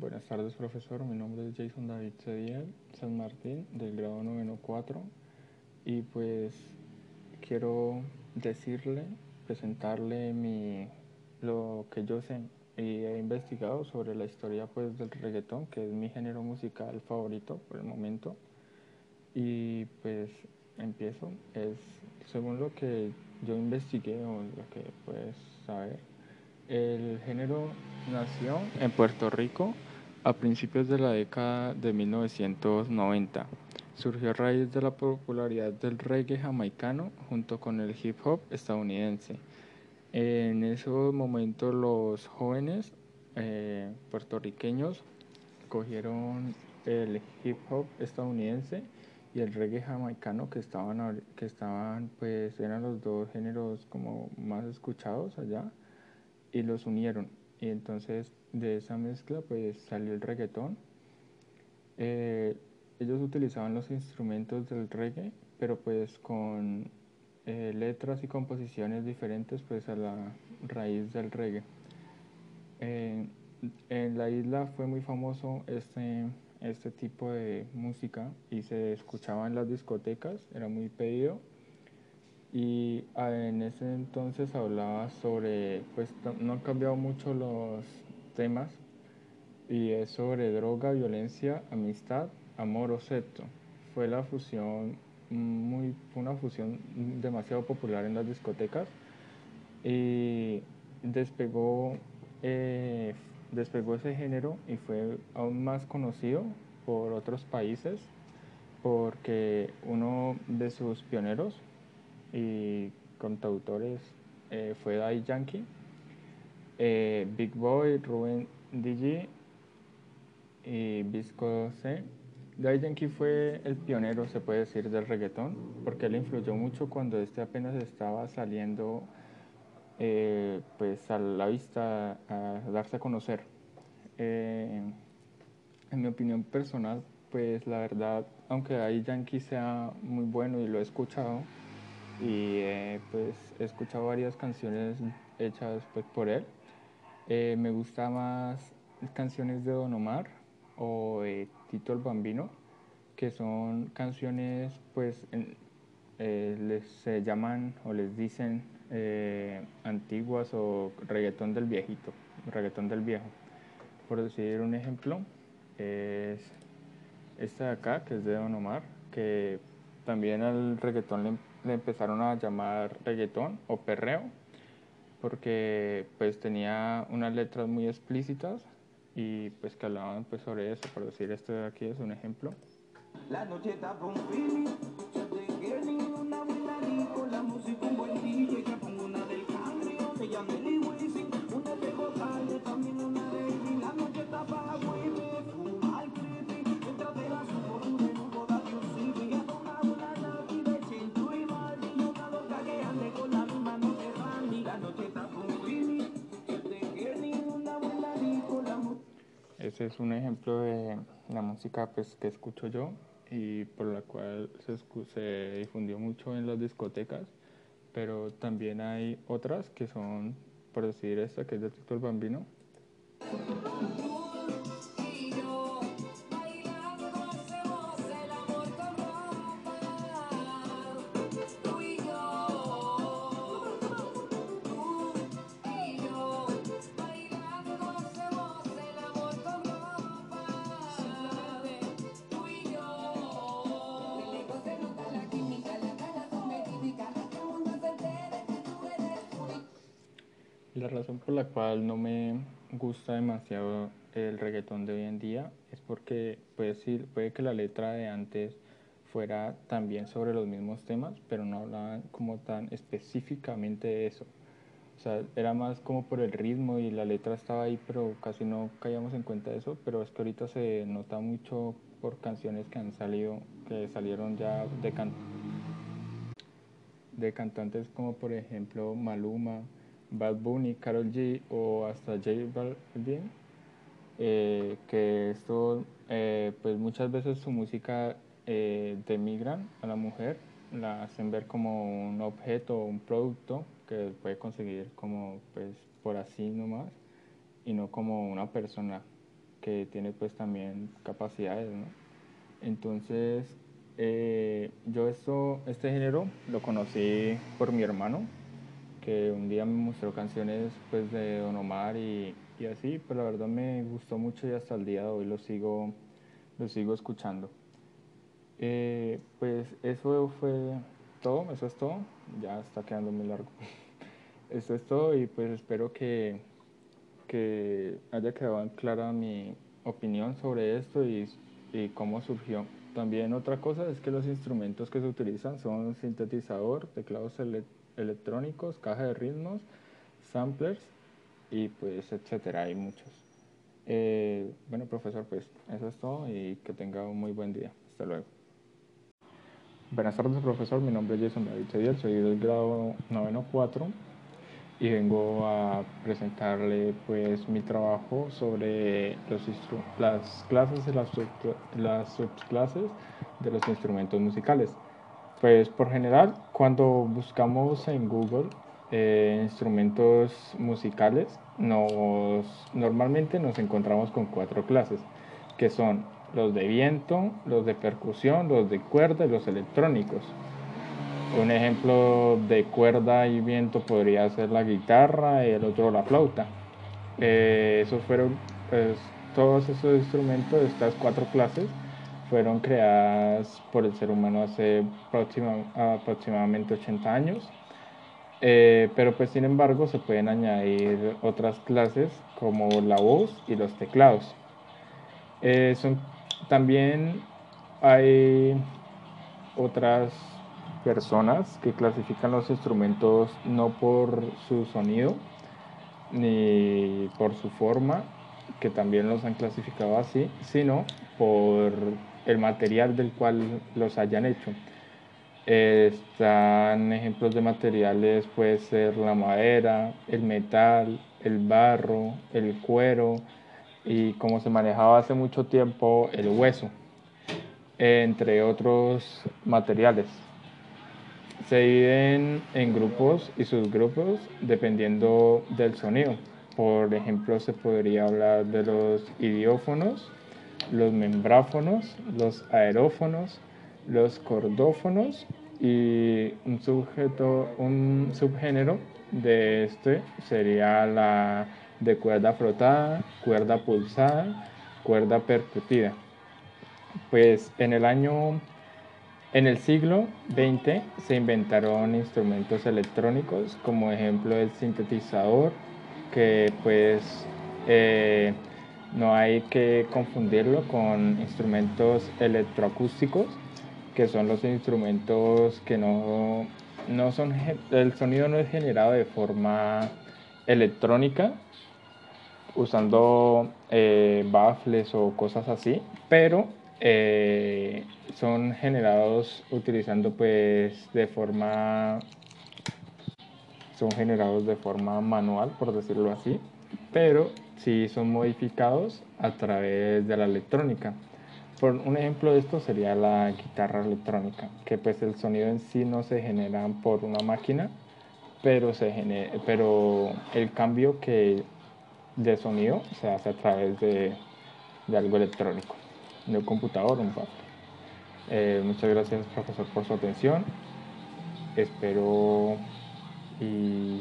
Buenas tardes, profesor. Mi nombre es Jason David Cediel San Martín, del grado 94. Y pues quiero decirle, presentarle mi, lo que yo sé y he investigado sobre la historia pues del reggaetón, que es mi género musical favorito por el momento. Y pues empiezo. Es según lo que yo investigué o lo que puedes saber. El género nació en Puerto Rico a principios de la década de 1990. Surgió a raíz de la popularidad del reggae jamaicano junto con el hip hop estadounidense. En esos momentos los jóvenes eh, puertorriqueños cogieron el hip hop estadounidense y el reggae jamaicano que estaban que estaban pues eran los dos géneros como más escuchados allá y los unieron y entonces de esa mezcla pues salió el reggaetón eh, ellos utilizaban los instrumentos del reggae pero pues con eh, letras y composiciones diferentes pues a la raíz del reggae eh, en la isla fue muy famoso este este tipo de música y se escuchaba en las discotecas, era muy pedido. Y ah, en ese entonces hablaba sobre, pues no han cambiado mucho los temas, y es sobre droga, violencia, amistad, amor o sexo. Fue la fusión, muy, una fusión demasiado popular en las discotecas y despegó eh, despegó ese género y fue aún más conocido por otros países porque uno de sus pioneros y cantautores eh, fue Daddy Yankee, eh, Big Boy, Ruben DJ y Visco C. Daddy Yankee fue el pionero, se puede decir, del reggaetón, porque él influyó mucho cuando este apenas estaba saliendo eh, pues a la vista, a darse a conocer. Eh, en mi opinión personal, pues la verdad, aunque ahí Yankee sea muy bueno y lo he escuchado, y eh, pues he escuchado varias canciones hechas pues, por él, me gusta más canciones de Don Omar o Tito el Bambino, que son canciones pues les se llaman o les dicen eh, antiguas o reggaetón del viejito, reggaetón del viejo. Por decir un ejemplo, es esta de acá, que es de Don Omar, que también al reggaetón le, empezaron a llamar reggaetón o perreo, porque pues tenía unas letras muy explícitas y pues que hablaban pues sobre eso, por decir esto de aquí es un ejemplo. La noche está Ese es un ejemplo de la música pues, que escucho yo y por la cual se, se difundió mucho en las discotecas, pero también hay otras que son, por decir esta, que es de Tito el Bambino. La razón por la cual no me gusta demasiado el reggaetón de hoy en día es porque puede, decir, puede que la letra de antes fuera también sobre los mismos temas, pero no hablaban como tan específicamente de eso. O sea, era más como por el ritmo y la letra estaba ahí, pero casi no caíamos en cuenta de eso. Pero es que ahorita se nota mucho por canciones que han salido, que salieron ya de, de cantantes como por ejemplo Maluma, Bad Bunny, Carol G o hasta J Balvin, eh, que esto, eh, pues muchas veces su música eh, demigran a la mujer, la hacen ver como un objeto o un producto que puede conseguir como pues por así nomás y no como una persona. que tiene pues también capacidades, ¿no? Entonces, eh, yo esto, este género lo conocí por mi hermano, que un día me mostró canciones pues de Don Omar y, y así, pero la verdad me gustó mucho y hasta el día de hoy lo sigo, lo sigo escuchando. Eh, pues eso fue todo, eso es todo, ya está quedando muy largo. Eso es todo y pues espero que, que haya quedado clara mi opinión sobre esto y, y cómo surgió. También otra cosa es que los instrumentos que se utilizan son sintetizador, teclados electrónicos, caja de ritmos, samplers y pues etcétera, hay muchos. Eh, bueno, profesor, pues eso es todo y que tenga un muy buen día. Hasta luego. Buenas tardes, profesor. Mi nombre es Jason David Cediel, soy del grado noveno 4 y vengo a presentarle pues mi trabajo sobre los las clases y las, las subclases de los instrumentos musicales. Pues por general, cuando buscamos en Google eh, instrumentos musicales, nos, normalmente nos encontramos con cuatro clases, que son los de viento, los de percusión, los de cuerda y los electrónicos. Un ejemplo de cuerda y viento podría ser la guitarra y el otro la flauta. Eh, esos fueron, pues, todos esos instrumentos, estas cuatro clases, fueron creadas por el ser humano hace aproximadamente 80 años. Eh, pero pues sin embargo se pueden añadir otras clases como la voz y los teclados. Eh, son también hay otras personas que clasifican los instrumentos no por su sonido ni por su forma, que también los han clasificado así, sino por el material del cual los hayan hecho. están ejemplos de materiales, puede ser la madera, el metal, el barro, el cuero, y como se manejaba hace mucho tiempo el hueso, entre otros materiales. Se dividen en grupos y subgrupos dependiendo del sonido. Por ejemplo, se podría hablar de los idiófonos, los membráfonos, los aerófonos, los cordófonos y un un subgénero de este sería la de cuerda frotada, cuerda pulsada, cuerda percutida. Pues en el año, en el siglo XX se inventaron instrumentos electrónicos, como ejemplo el sintetizador, que pues eh, no hay que confundirlo con instrumentos electroacústicos, que son los instrumentos que no, no son, el sonido no es generado de forma electrónica, usando eh, baffles o cosas así, pero eh, son generados utilizando pues de forma son generados de forma manual por decirlo así pero sí son modificados a través de la electrónica. Por un ejemplo de esto sería la guitarra electrónica que pues el sonido en sí no se genera por una máquina pero se genera, pero el cambio que de sonido se hace a través de, de algo electrónico, de computador un papel. Eh, muchas gracias profesor por su atención. Espero y...